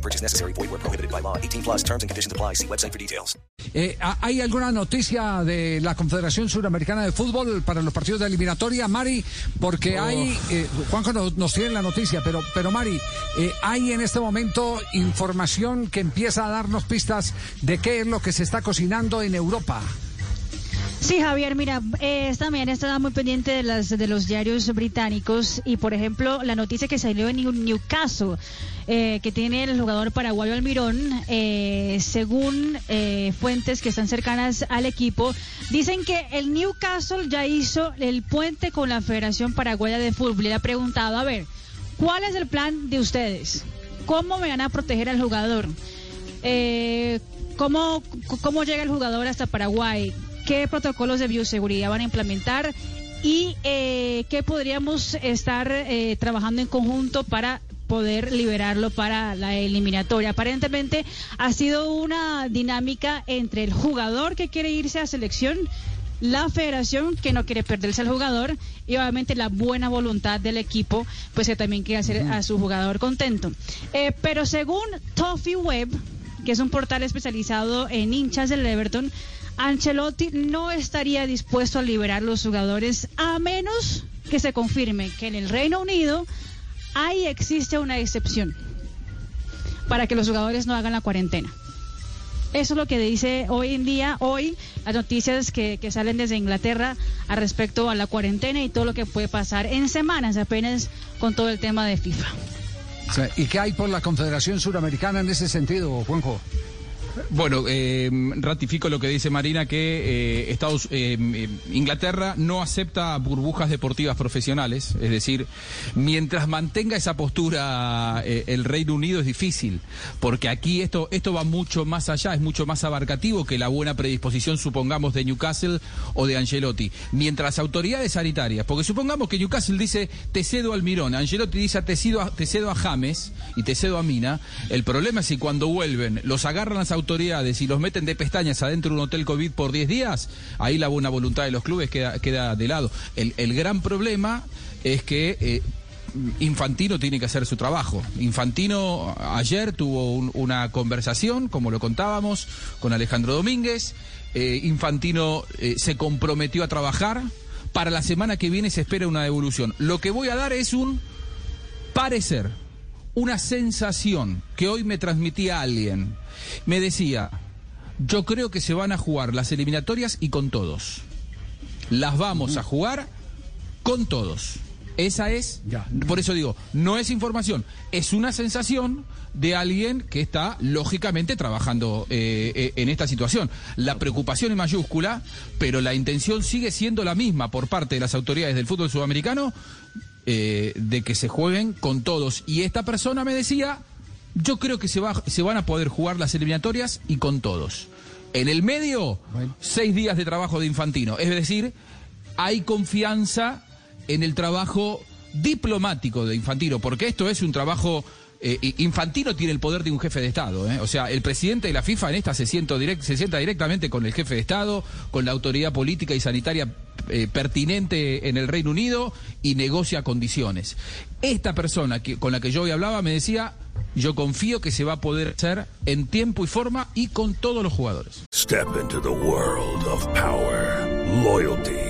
No purchase necessary. Void where prohibited by law. 18 plus terms and conditions apply. See website for details. Eh, ¿Hay alguna noticia de la Confederación Suramericana de Fútbol para los partidos de eliminatoria, Mari? Porque hay, eh, Juanjo nos, nos, tiene la noticia, pero, pero Mari, eh, hay en este momento información que empieza a darnos pistas de qué es lo que se está cocinando en Europa. Sí, Javier, mira, eh, esta mañana estaba muy pendiente de, las, de los diarios británicos y, por ejemplo, la noticia que salió en Newcastle, eh, que tiene el jugador paraguayo Almirón, eh, según eh, fuentes que están cercanas al equipo, dicen que el Newcastle ya hizo el puente con la Federación Paraguaya de Fútbol y le ha preguntado, a ver, ¿cuál es el plan de ustedes? ¿Cómo me van a proteger al jugador? Eh, ¿cómo, ¿Cómo llega el jugador hasta Paraguay? Qué protocolos de bioseguridad van a implementar y eh, qué podríamos estar eh, trabajando en conjunto para poder liberarlo para la eliminatoria. Aparentemente ha sido una dinámica entre el jugador que quiere irse a selección, la federación que no quiere perderse al jugador y obviamente la buena voluntad del equipo, pues que también quiere hacer a su jugador contento. Eh, pero según Toffee Web, que es un portal especializado en hinchas del Everton, Ancelotti no estaría dispuesto a liberar los jugadores a menos que se confirme que en el Reino Unido ahí existe una excepción para que los jugadores no hagan la cuarentena. Eso es lo que dice hoy en día, hoy, las noticias que, que, salen desde Inglaterra a respecto a la cuarentena y todo lo que puede pasar en semanas apenas con todo el tema de FIFA. ¿Y qué hay por la Confederación Suramericana en ese sentido, Juanjo? Bueno, eh, ratifico lo que dice Marina que eh, Estados eh, Inglaterra no acepta burbujas deportivas profesionales, es decir, mientras mantenga esa postura eh, el Reino Unido es difícil, porque aquí esto esto va mucho más allá, es mucho más abarcativo que la buena predisposición supongamos de Newcastle o de Angelotti. Mientras autoridades sanitarias, porque supongamos que Newcastle dice te cedo al Mirón, Angelotti dice te cedo a, te cedo a James y te cedo a Mina, el problema es si cuando vuelven los agarran las autoridades y los meten de pestañas adentro de un hotel COVID por 10 días, ahí la buena voluntad de los clubes queda, queda de lado. El, el gran problema es que eh, Infantino tiene que hacer su trabajo. Infantino ayer tuvo un, una conversación, como lo contábamos, con Alejandro Domínguez. Eh, Infantino eh, se comprometió a trabajar. Para la semana que viene se espera una devolución. Lo que voy a dar es un parecer una sensación que hoy me transmitía alguien. Me decía, yo creo que se van a jugar las eliminatorias y con todos. Las vamos a jugar con todos. Esa es, ya. por eso digo, no es información, es una sensación de alguien que está lógicamente trabajando eh, eh, en esta situación. La preocupación es mayúscula, pero la intención sigue siendo la misma por parte de las autoridades del fútbol sudamericano eh, de que se jueguen con todos. Y esta persona me decía, yo creo que se, va, se van a poder jugar las eliminatorias y con todos. En el medio, bueno. seis días de trabajo de Infantino. Es decir, hay confianza en el trabajo diplomático de Infantino, porque esto es un trabajo... Eh, Infantino tiene el poder de un jefe de Estado. ¿eh? O sea, el presidente de la FIFA en esta se, direct, se sienta directamente con el jefe de Estado, con la autoridad política y sanitaria eh, pertinente en el Reino Unido y negocia condiciones. Esta persona que, con la que yo hoy hablaba me decía, yo confío que se va a poder hacer en tiempo y forma y con todos los jugadores. Step into the world of power, loyalty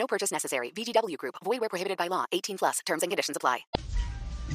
No purchase necessary. VGW Group. Void where prohibited by law. 18 plus. Terms and conditions apply.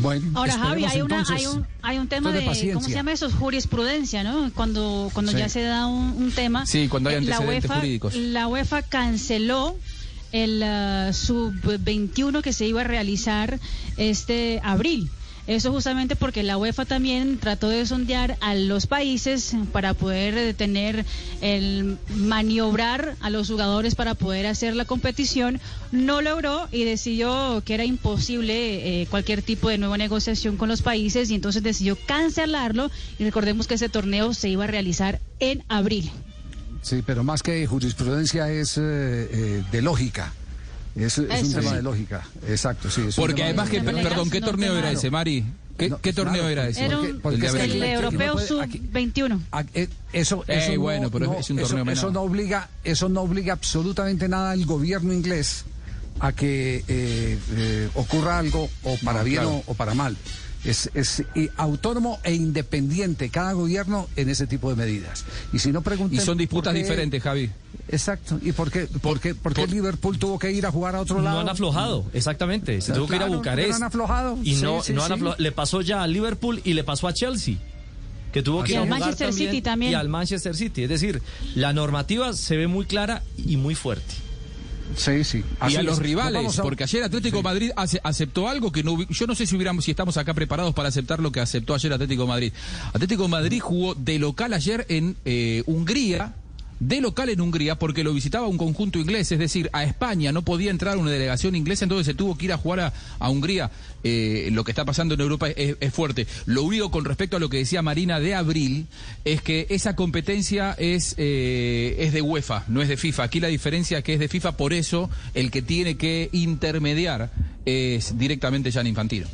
Bueno, Ahora, Javi, hay, una, entonces, hay, un, hay un tema de, de, paciencia. ¿cómo se llama eso? Jurisprudencia, ¿no? Cuando, cuando Sí. ya se da un, un tema. Sí, cuando hay eh, la antecedentes UEFA, jurídicos. La UEFA canceló el uh, sub-21 que se iba a realizar este abril. Eso justamente porque la UEFA también trató de sondear a los países para poder tener el maniobrar a los jugadores para poder hacer la competición. No logró y decidió que era imposible eh, cualquier tipo de nueva negociación con los países y entonces decidió cancelarlo. Y recordemos que ese torneo se iba a realizar en abril. Sí, pero más que jurisprudencia es eh, eh, de lógica. Es, es un tema de lógica, exacto, sí. Porque además, de que, perdón, ¿qué torneo era ese, Mari? ¿Qué, No, qué torneo claro, era ese? Era Porque- un- porque El de es que abril. el aquí- europeo aquí no puede- aquí- sub-21. Ah, eh, Eso, Eh, eso no- bueno, pero no, es un eso- torneo eso, menor. no obliga, eso no obliga absolutamente nada al gobierno inglés a que eh, eh, ocurra algo o para No, bien claro. o, o para mal. Es, es eh, autónomo e independiente cada gobierno en ese tipo de medidas. Y si no pregunten Y son disputas qué- diferentes, Javi. Exacto. ¿Y por qué, por qué, por qué por- Liverpool tuvo que ir a jugar a otro lado? No han aflojado, exactamente. Se tuvo que ir a Bucarest. pero han aflojado. Y no, sí, no han sí. aflojado. Le pasó ya a Liverpool y le pasó a Chelsea. Que tuvo que Y ir a al Manchester también, City también. Y al Manchester City. Es decir, la normativa se ve muy clara y muy fuerte. Sí, sí. y a los es. Rivales, a- porque ayer Atlético Madrid ace- aceptó algo que no yo no sé si hubiéramos si estamos acá preparados para aceptar lo que aceptó ayer Atlético Madrid. Atlético Madrid jugó de local ayer en eh, Hungría. De local en Hungría porque lo visitaba un conjunto inglés, es decir, a España no podía entrar una delegación inglesa, entonces se tuvo que ir a jugar a, Hungría. Eh, lo que está pasando en Europa es, es fuerte. Lo único con respecto a lo que decía Marina de abril es que esa competencia es, eh, es de UEFA, no es de FIFA. Aquí la diferencia es que es de FIFA, por eso el que tiene que intermediar es directamente Jan Infantino.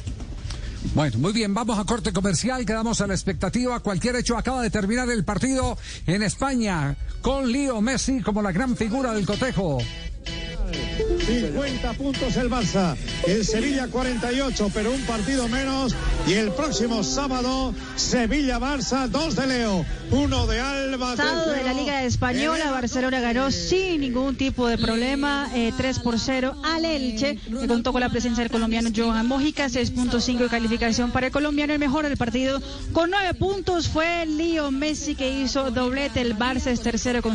Bueno, muy bien, vamos a corte comercial, quedamos a la expectativa. Cualquier hecho acaba de terminar el partido en España con Leo Messi como la gran figura del cotejo. 50 puntos el Barça, el Sevilla 48, pero un partido menos. Y el próximo sábado, Sevilla-Barça, 2 de Leo, 1 de Alba. Sábado de la Liga Española, Barcelona ganó sin ningún tipo de problema, eh, 3 por 0 al Elche, que contó con la presencia del colombiano Johan Mojica, 6.5 de calificación para el colombiano. El mejor del partido con 9 puntos fue Leo Messi, que hizo doblete. El Barça es tercero con